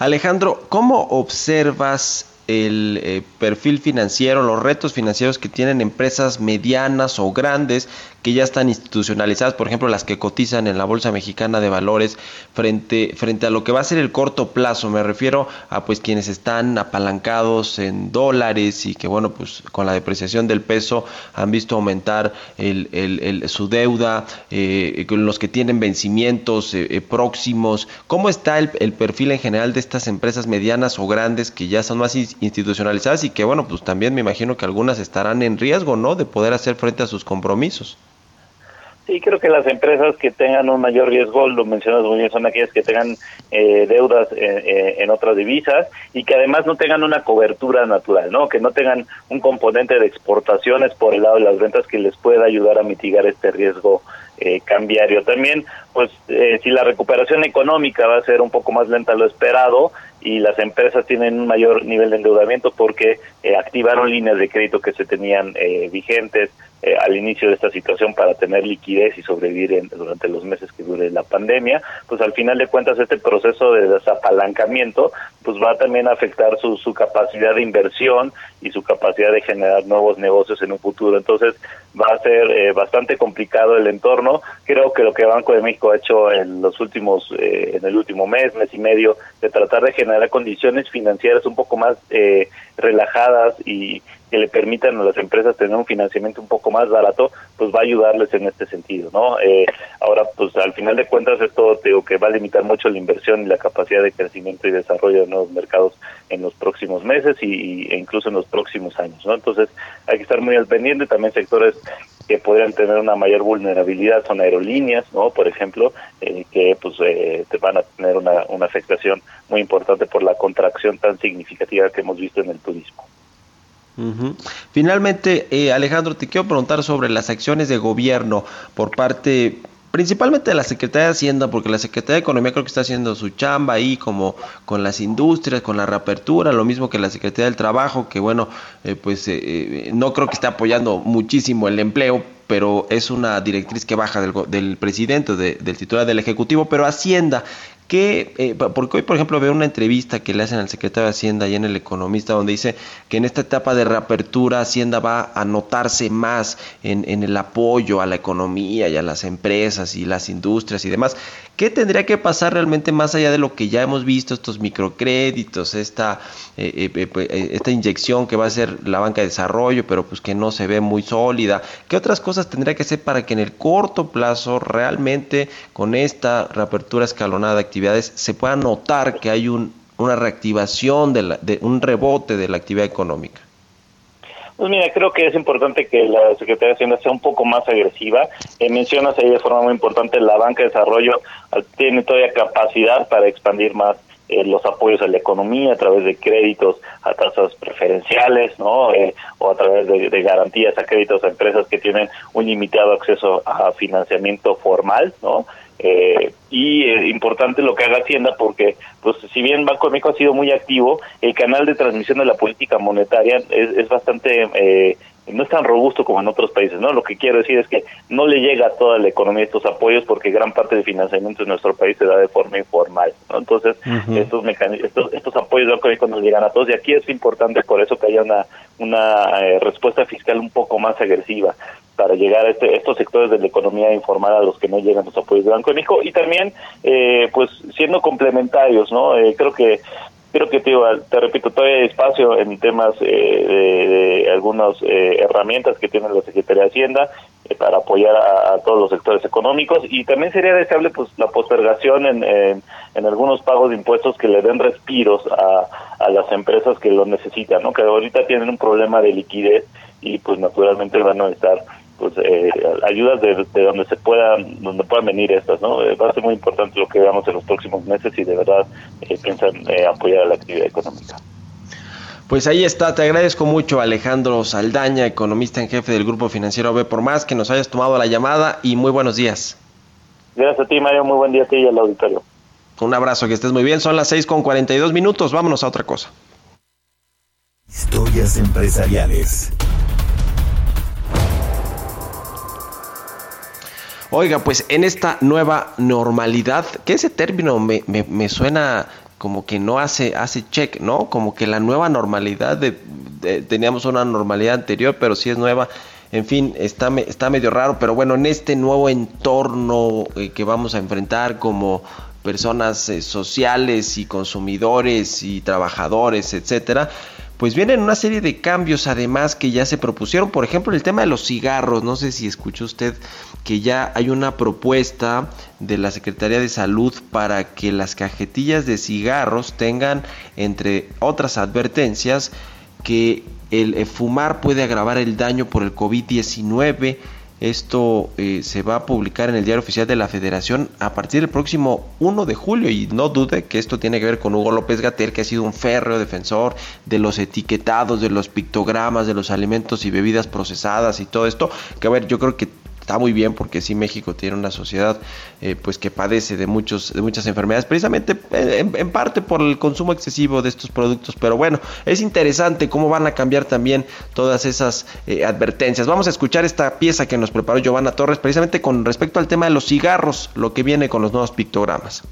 Alejandro, ¿cómo observas el eh, perfil financiero, los retos financieros que tienen empresas medianas o grandes que ya están institucionalizadas, por ejemplo, las que cotizan en la Bolsa Mexicana de Valores frente, frente a lo que va a ser el corto plazo. Me refiero a pues quienes están apalancados en dólares y que bueno, pues con la depreciación del peso han visto aumentar el, el, su deuda, eh, los que tienen vencimientos eh, eh, próximos. ¿Cómo está el, el perfil en general de estas empresas medianas o grandes que ya son más institucionalizadas y que bueno, pues también me imagino que algunas estarán en riesgo, ¿no? De poder hacer frente a sus compromisos. Sí, creo que las empresas que tengan un mayor riesgo, lo mencionas muy bien, son aquellas que tengan eh, deudas eh, eh, en otras divisas y que además no tengan una cobertura natural, ¿no? Que no tengan un componente de exportaciones por el lado de las ventas que les pueda ayudar a mitigar este riesgo cambiario. También, pues, si la recuperación económica va a ser un poco más lenta de lo esperado, y las empresas tienen un mayor nivel de endeudamiento porque eh, activaron líneas de crédito que se tenían eh, vigentes eh, al inicio de esta situación para tener liquidez y sobrevivir durante los meses que dure la pandemia, pues al final de cuentas este proceso de desapalancamiento pues va también a afectar su, su capacidad de inversión y su capacidad de generar nuevos negocios en un futuro. Entonces va a ser bastante complicado el entorno. Creo que lo que Banco de México ha hecho en los últimos, en el último mes, mes y medio, de tratar de generar condiciones financieras un poco más eh, relajadas y que le permitan a las empresas tener un financiamiento un poco más barato, pues va a ayudarles en este sentido, ¿no? Eh, ahora, pues al final de cuentas esto digo que va a limitar mucho la inversión y la capacidad de crecimiento y desarrollo de nuevos mercados en los próximos meses y, e incluso en los próximos años, ¿no? Entonces hay que estar muy al pendiente, también sectores que podrían tener una mayor vulnerabilidad son aerolíneas, ¿no? Por ejemplo, eh, que pues eh, te van a tener una, una afectación muy importante por la contracción tan significativa que hemos visto en el turismo. Finalmente, eh, Alejandro, te quiero preguntar sobre las acciones de gobierno por parte principalmente de la Secretaría de Hacienda, porque la Secretaría de Economía creo que está haciendo su chamba ahí como con las industrias, con la reapertura, lo mismo que la Secretaría del Trabajo, que bueno, eh, pues eh, no creo que esté apoyando muchísimo el empleo, pero es una directriz que baja del, del presidente, del titular del Ejecutivo, pero Hacienda, que, eh, porque hoy, por ejemplo, veo una entrevista que le hacen al secretario de Hacienda y en El Economista, donde dice que en esta etapa de reapertura Hacienda va a notarse más en, en el apoyo a la economía y a las empresas y las industrias y demás. ¿Qué tendría que pasar realmente más allá de lo que ya hemos visto, estos microcréditos, esta, eh, eh, pues, esta inyección que va a ser la banca de desarrollo, pero pues que no se ve muy sólida? ¿Qué otras cosas tendría que hacer para que en el corto plazo realmente con esta reapertura escalonada de actividades se pueda notar que hay un, una reactivación, de, de un rebote de la actividad económica? Pues mira, creo que es importante que la Secretaría de Hacienda sea un poco más agresiva. Eh, mencionas ahí de forma muy importante la banca de desarrollo ah, tiene todavía capacidad para expandir más eh, los apoyos a la economía a través de créditos a tasas preferenciales, ¿no? Eh, o a través de, de, garantías a créditos a empresas que tienen un limitado acceso a financiamiento formal, ¿no? Eh, y es importante lo que haga Hacienda porque, pues, si bien Banco de México ha sido muy activo, el canal de transmisión de la política monetaria es, es bastante eh, no es tan robusto como en otros países, ¿no? Lo que quiero decir es que no le llega a toda la economía estos apoyos porque gran parte del financiamiento en nuestro país se da de forma informal, ¿no? Entonces, estos, estos, estos apoyos económicos no llegan a todos y aquí es importante por eso que haya una, una eh, respuesta fiscal un poco más agresiva para llegar a este, estos sectores de la economía informal a los que no llegan los apoyos de Banco de México y también, eh, pues, siendo complementarios, ¿no? Eh, creo que creo que te, te repito, todavía hay espacio en temas eh, de, algunas eh, herramientas que tiene la Secretaría de Hacienda eh, para apoyar a, todos los sectores económicos y también sería deseable pues la postergación en, en, algunos pagos de impuestos que le den respiros a, a las empresas que lo necesitan, ¿no? que ahorita tienen un problema de liquidez y pues naturalmente van a estar pues eh, ayudas de, donde se puedan donde puedan venir estas no eh, va a ser muy importante lo que veamos en los próximos meses y de verdad eh, piensan eh, apoyar a la actividad económica pues ahí está, te agradezco mucho Alejandro Saldaña, economista en jefe del Grupo Financiero B por Más, que nos hayas tomado la llamada y muy buenos días. Gracias a ti Mario, muy buen día a ti y al auditorio. Un abrazo, que estés muy bien, son las 6 con 42 minutos, vámonos a otra cosa. Historias empresariales. Oiga, pues en esta nueva normalidad, que ese término me, me, suena como que no hace, hace check, ¿no? Como que la nueva normalidad, de, teníamos una normalidad anterior, pero sí es nueva. En fin, está, está medio raro, pero bueno, en este nuevo entorno eh, que vamos a enfrentar como personas eh, sociales y consumidores y trabajadores, etcétera, pues vienen una serie de cambios además que ya se propusieron. Por ejemplo, el tema de los cigarros. No sé si escuchó usted que ya hay una propuesta de la Secretaría de Salud para que las cajetillas de cigarros tengan, entre otras advertencias, que el eh, fumar puede agravar el daño por el COVID-19 esto eh, se va a publicar en el Diario Oficial de la Federación a partir del próximo 1 de julio. Y no dude que esto tiene que ver con Hugo López Gatel, que ha sido un férreo defensor de los etiquetados, de los pictogramas, de los alimentos y bebidas procesadas y todo esto, que a ver, yo creo que está muy bien porque sí México tiene una sociedad eh, pues que padece de muchos de muchas enfermedades precisamente eh, en, parte por el consumo excesivo de estos productos. Pero bueno es interesante cómo van a cambiar también todas esas eh, advertencias. Vamos a escuchar esta pieza que nos preparó Giovanna Torres precisamente con respecto al tema de los cigarros lo que viene con los nuevos pictogramas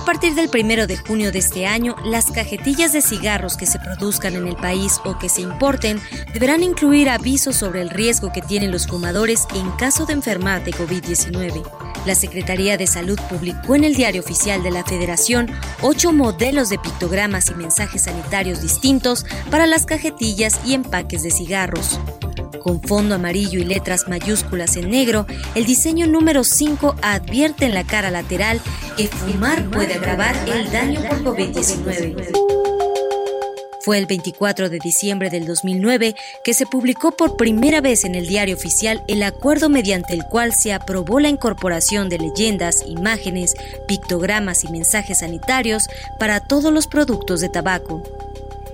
a partir del primero de junio de este año, las cajetillas de cigarros que se produzcan en el país o que se importen deberán incluir avisos sobre el riesgo que tienen los fumadores en caso de enfermar de COVID-19. La Secretaría de Salud publicó en el Diario Oficial de la Federación ocho modelos de pictogramas y mensajes sanitarios distintos para las cajetillas y empaques de cigarros. Con fondo amarillo y letras mayúsculas en negro, el diseño número 5 advierte en la cara lateral que fumar puede agravar el daño por COVID-19. Fue el 24 de diciembre del 2009 que se publicó por primera vez en el diario oficial el acuerdo mediante el cual se aprobó la incorporación de leyendas, imágenes, pictogramas y mensajes sanitarios para todos los productos de tabaco.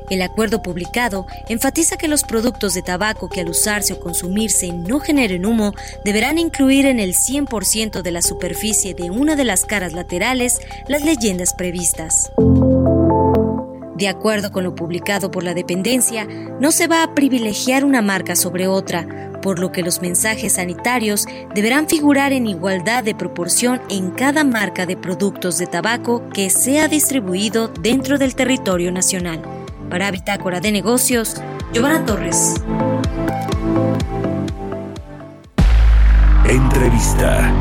El acuerdo publicado enfatiza que los productos de tabaco que al usarse o consumirse no generen humo deberán incluir en el 100% de la superficie de una de las caras laterales las leyendas previstas. De acuerdo con lo publicado por la dependencia, no se va a privilegiar una marca sobre otra, por lo que los mensajes sanitarios deberán figurar en igualdad de proporción en cada marca de productos de tabaco que sea distribuido dentro del territorio nacional. Para Bitácora de Negocios, Giovanna Torres. Entrevista.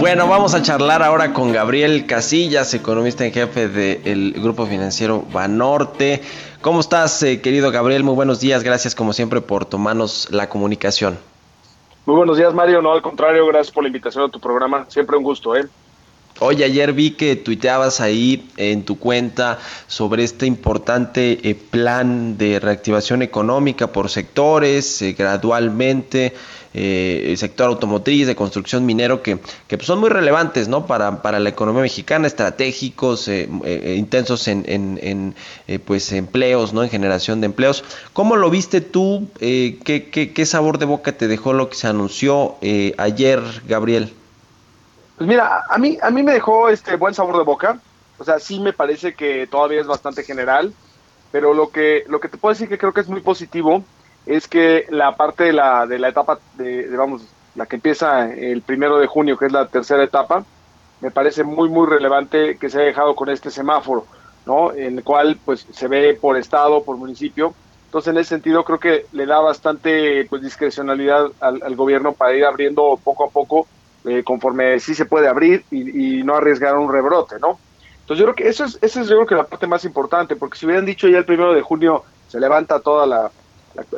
Bueno, vamos a charlar ahora con Gabriel Casillas, economista en jefe del Grupo Financiero Banorte. ¿Cómo estás, eh, querido Gabriel? Muy buenos días, gracias como siempre por tomarnos la comunicación. Muy buenos días, Mario. No, al contrario, gracias por la invitación a tu programa. Siempre un gusto, ¿eh? Oye, ayer vi que tuiteabas ahí en tu cuenta sobre este importante eh, plan de reactivación económica por sectores, eh, gradualmente, eh, el sector automotriz, de construcción minero, que, que pues, son muy relevantes ¿no? para, para la economía mexicana, estratégicos, intensos en, en, pues, empleos, ¿no? en generación de empleos. ¿Cómo lo viste tú? ¿qué, qué, qué sabor de boca te dejó lo que se anunció ayer, Gabriel? Pues mira, a mí, a mí me dejó este buen sabor de boca. O sea, sí me parece que todavía es bastante general, pero lo que, lo que te puedo decir que creo que es muy positivo es que la parte de la, de la etapa, de, vamos, la que empieza el primero de junio, que es la tercera etapa, me parece muy, muy relevante que se haya dejado con este semáforo, ¿no? En el cual, pues, se ve por estado, por municipio. Entonces, en ese sentido, creo que le da bastante, pues, discrecionalidad al, al gobierno para ir abriendo poco a poco eh, conforme sí se puede abrir y, no arriesgar un rebrote, ¿no? Entonces yo creo que eso es, eso es yo creo que la parte más importante, porque si hubieran dicho ya el primero de junio se levanta toda la,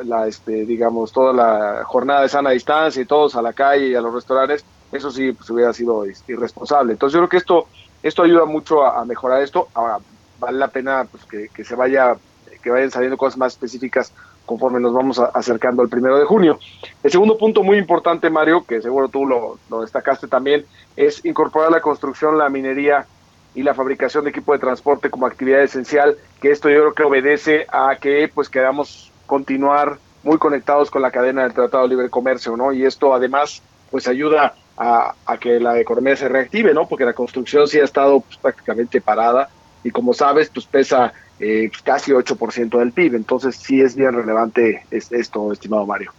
la, este, digamos, toda la jornada de sana distancia y todos a la calle y a los restaurantes, eso sí pues, hubiera sido irresponsable. Entonces yo creo que esto, esto ayuda mucho a, mejorar esto. Ahora, vale la pena pues, que, que se vaya, que vayan saliendo cosas más específicas conforme nos vamos acercando al primero de junio. El segundo punto muy importante, Mario, que seguro tú lo, destacaste también, es incorporar la construcción, la minería y la fabricación de equipo de transporte como actividad esencial, que esto yo creo que obedece a que pues queramos continuar muy conectados con la cadena del Tratado de Libre Comercio, ¿no? Y esto además pues ayuda a, que la economía se reactive, ¿no? Porque la construcción sí ha estado pues, prácticamente parada y como sabes, pues pesa eh, pues, casi 8% del PIB. Entonces sí es bien relevante esto, estimado Mario.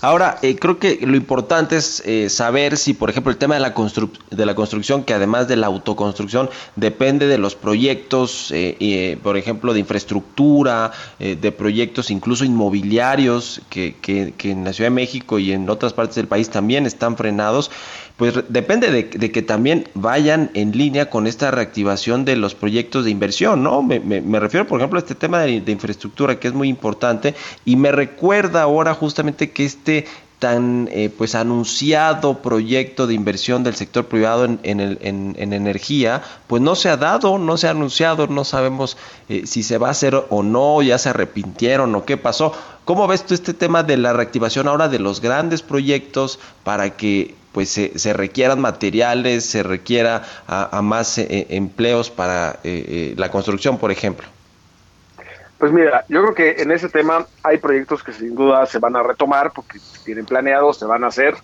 Ahora, eh, creo que lo importante es eh, saber si, por ejemplo, el tema de la, de la construcción, que además de la autoconstrucción, depende de los proyectos, por ejemplo, de infraestructura, de proyectos incluso inmobiliarios, que, que, que en la Ciudad de México y en otras partes del país también están frenados pues depende de, que también vayan en línea con esta reactivación de los proyectos de inversión, ¿no? Me, refiero, por ejemplo, a este tema de, infraestructura que es muy importante y me recuerda ahora justamente que este tan eh, pues anunciado proyecto de inversión del sector privado en, en, energía, pues no se ha dado, no se ha anunciado, no sabemos eh, si se va a hacer o no, ya se arrepintieron o qué pasó. ¿Cómo ves tú este tema de la reactivación ahora de los grandes proyectos para que pues se, requieran materiales, se requiera a, más eh, empleos para la construcción, por ejemplo? Pues mira, yo creo que en ese tema hay proyectos que sin duda se van a retomar porque tienen planeados, se van a hacer,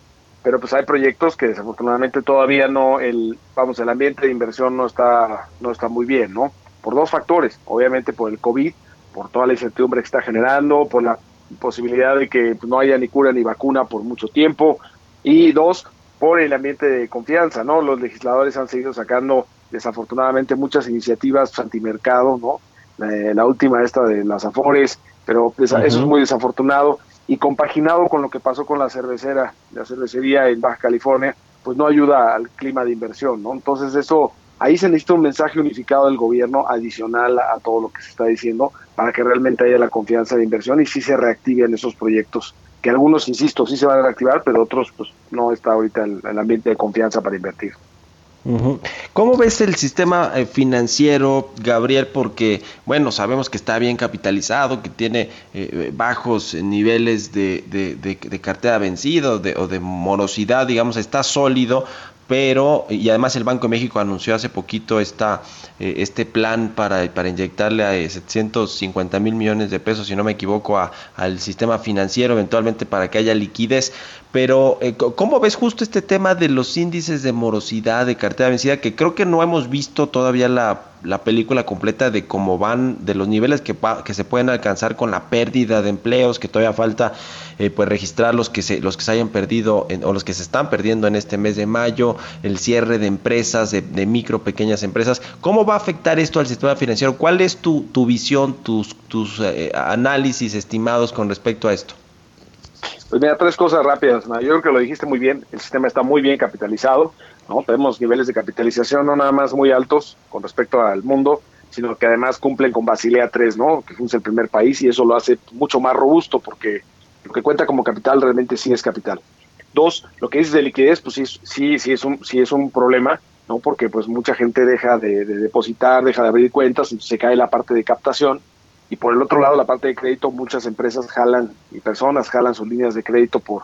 pero pues hay proyectos que desafortunadamente todavía no el vamos el ambiente de inversión no está no está muy bien, ¿no? Por dos factores, obviamente por el COVID, por toda la incertidumbre que está generando, por la posibilidad de que pues, no haya ni cura ni vacuna por mucho tiempo y dos por el ambiente de confianza, ¿no? Los legisladores han seguido sacando desafortunadamente muchas iniciativas antimercado, ¿no? Eh, la última esta de las Afores, pero eso es muy desafortunado y compaginado con lo que pasó con la cervecera, la cervecería en Baja California, pues no ayuda al clima de inversión, ¿no? Entonces eso, ahí se necesita un mensaje unificado del gobierno adicional a, todo lo que se está diciendo para que realmente haya la confianza de inversión y sí se reactiven esos proyectos, que algunos, insisto, sí se van a reactivar, pero otros pues no está ahorita el ambiente de confianza para invertir. ¿Cómo ves el sistema eh, financiero, Gabriel? Porque, bueno, sabemos que está bien capitalizado, que tiene eh, bajos niveles de, de, de, cartera vencida o de, morosidad, digamos, está sólido, pero, y además el Banco de México anunció hace poquito esta, eh, este plan para, para inyectarle a 750 mil millones de pesos, si no me equivoco, al sistema financiero, eventualmente para que haya liquidez. Pero, eh, ¿cómo ves justo este tema de los índices de morosidad, de cartera vencida, que creo que no hemos visto todavía la, la película completa de cómo van, de los niveles que, que se pueden alcanzar con la pérdida de empleos, que todavía falta eh, pues registrar los que se, los que se hayan perdido o los que se están perdiendo en este mes de mayo, el cierre de empresas, de, micro, pequeñas empresas. ¿Cómo va a afectar esto al sistema financiero? ¿Cuál es tu, tu visión, tus, tus eh, análisis estimados con respecto a esto? Pues mira, tres cosas rápidas. Yo creo que lo dijiste muy bien. El sistema está muy bien capitalizado. ¿no? Tenemos niveles de capitalización no nada más muy altos con respecto al mundo, sino que además cumplen con Basilea 3, ¿no? que es el primer país y eso lo hace mucho más robusto porque lo que cuenta como capital realmente sí es capital. Dos, lo que dices de liquidez, pues sí, sí, sí, es, un, sí es un problema, ¿no? porque pues mucha gente deja de, de depositar, deja de abrir cuentas, entonces se cae la parte de captación y por el otro lado, la parte de crédito, muchas empresas jalan y personas jalan sus líneas de crédito por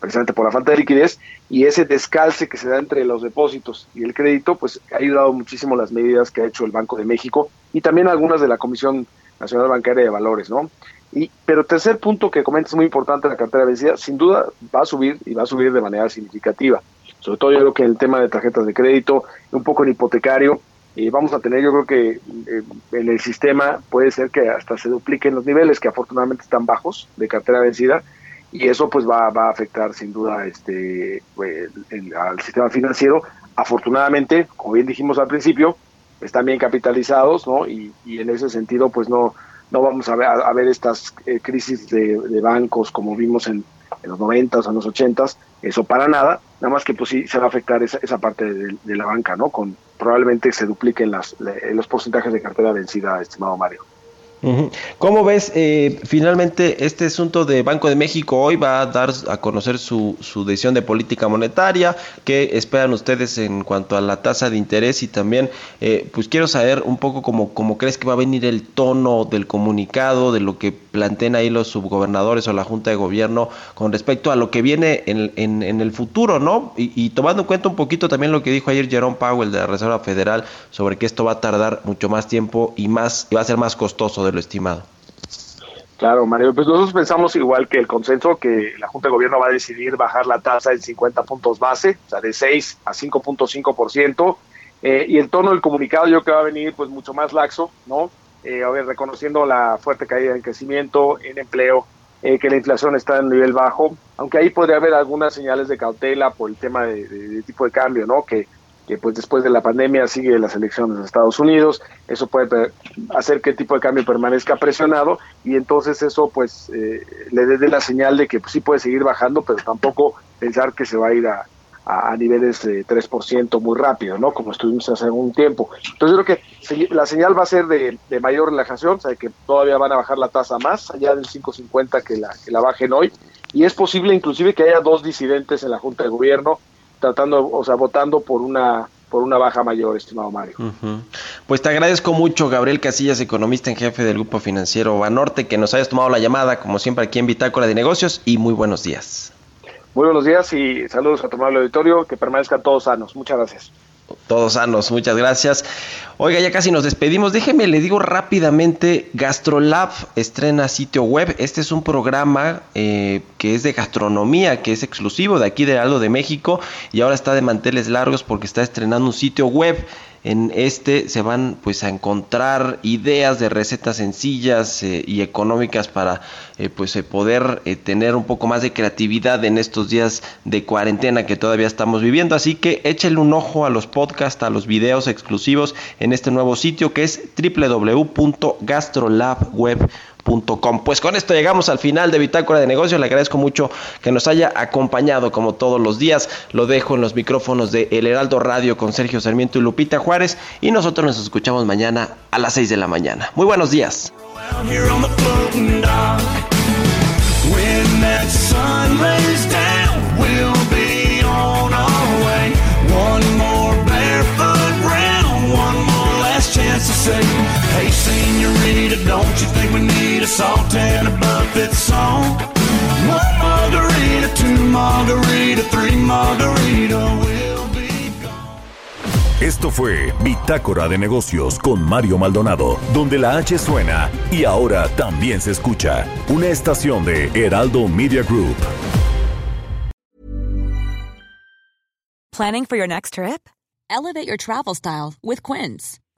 precisamente por la falta de liquidez y ese descalce que se da entre los depósitos y el crédito, pues ha ayudado muchísimo las medidas que ha hecho el Banco de México y también algunas de la Comisión Nacional Bancaria de Valores, ¿no? Y, pero tercer punto que comentas muy importante, la cartera vencida, sin duda va a subir y va a subir de manera significativa. Sobre todo yo creo que el tema de tarjetas de crédito, un poco en hipotecario, vamos a tener, yo creo que eh, en el sistema puede ser que hasta se dupliquen los niveles, que afortunadamente están bajos de cartera vencida, y eso pues va, va a afectar sin duda este pues, al sistema financiero. Afortunadamente, como bien dijimos al principio, están bien capitalizados, ¿no? Y, en ese sentido, pues no, no vamos a ver, a, ver estas eh, crisis de, bancos como vimos en, en los 90 o en los 80 eso para nada, nada más que pues sí se va a afectar esa, esa parte de, de la banca, ¿no? Con, probablemente se dupliquen las, los porcentajes de cartera vencida, estimado Mario. ¿Cómo ves eh, finalmente este asunto de Banco de México hoy va a dar a conocer su, su, decisión de política monetaria? ¿Qué esperan ustedes en cuanto a la tasa de interés? Y también, eh, pues quiero saber un poco cómo, cómo crees que va a venir el tono del comunicado, de lo que planteen ahí los subgobernadores o la Junta de Gobierno con respecto a lo que viene en, en, el futuro, ¿no? Y, y, tomando en cuenta un poquito también lo que dijo ayer Jerome Powell de la Reserva Federal sobre que esto va a tardar mucho más tiempo y más y va a ser más costoso lo estimado. Claro, Mario, pues nosotros pensamos igual que el consenso que la Junta de Gobierno va a decidir bajar la tasa en 50 puntos base, o sea, de 6 a 5.5%, eh, y el tono del comunicado yo creo que va a venir pues mucho más laxo, ¿no? Eh, a ver, reconociendo la fuerte caída en crecimiento, en empleo, eh, que la inflación está en nivel bajo, aunque ahí podría haber algunas señales de cautela por el tema de, de tipo de cambio, ¿no? Que que pues después de la pandemia sigue las elecciones de Estados Unidos, eso puede hacer que el tipo de cambio permanezca presionado y entonces eso pues eh, le dé la señal de que pues, sí puede seguir bajando, pero tampoco pensar que se va a ir a, a, niveles de 3% muy rápido, ¿no? Como estuvimos hace algún tiempo. Entonces yo creo que la señal va a ser de, mayor relajación, o sea, que todavía van a bajar la tasa más, allá del 5.50 que la, que la bajen hoy, y es posible inclusive que haya dos disidentes en la Junta de Gobierno, tratando, o sea, votando por una por una baja mayor, estimado Mario. Pues te agradezco mucho, Gabriel Casillas, economista en jefe del Grupo Financiero Banorte, que nos hayas tomado la llamada, como siempre, aquí en Bitácora de Negocios, y muy buenos días. Muy buenos días y saludos a tu amable auditorio, que permanezcan todos sanos. Muchas gracias. Todos sanos, muchas gracias. Oiga, ya casi nos despedimos. Déjeme, le digo rápidamente, Gastrolab estrena sitio web. Este es un programa eh, que es de gastronomía, que es exclusivo de aquí de Aldo de México y ahora está de manteles largos porque está estrenando un sitio web. En este se van pues a encontrar ideas de recetas sencillas eh, y económicas para eh, pues eh, poder tener un poco más de creatividad en estos días de cuarentena que todavía estamos viviendo. Así que échale un ojo a los podcasts, a los videos exclusivos en este nuevo sitio que es www.gastrolabweb.com pues con esto llegamos al final de Bitácora de Negocios. Le agradezco mucho que nos haya acompañado como todos los días. Lo dejo en los micrófonos de El Heraldo Radio con Sergio Sarmiento y Lupita Juárez. Y nosotros nos escuchamos mañana a las 6 de la mañana. Muy buenos días. Don't you think we need a salt and a buffet song? One margarita, two margarita, three margarita, we'll be Esto fue Bitácora de Negocios con Mario Maldonado, donde la H suena y ahora también se escucha. Una estación de Heraldo Media Group. Planning for your next trip? Elevate your travel style with Quince.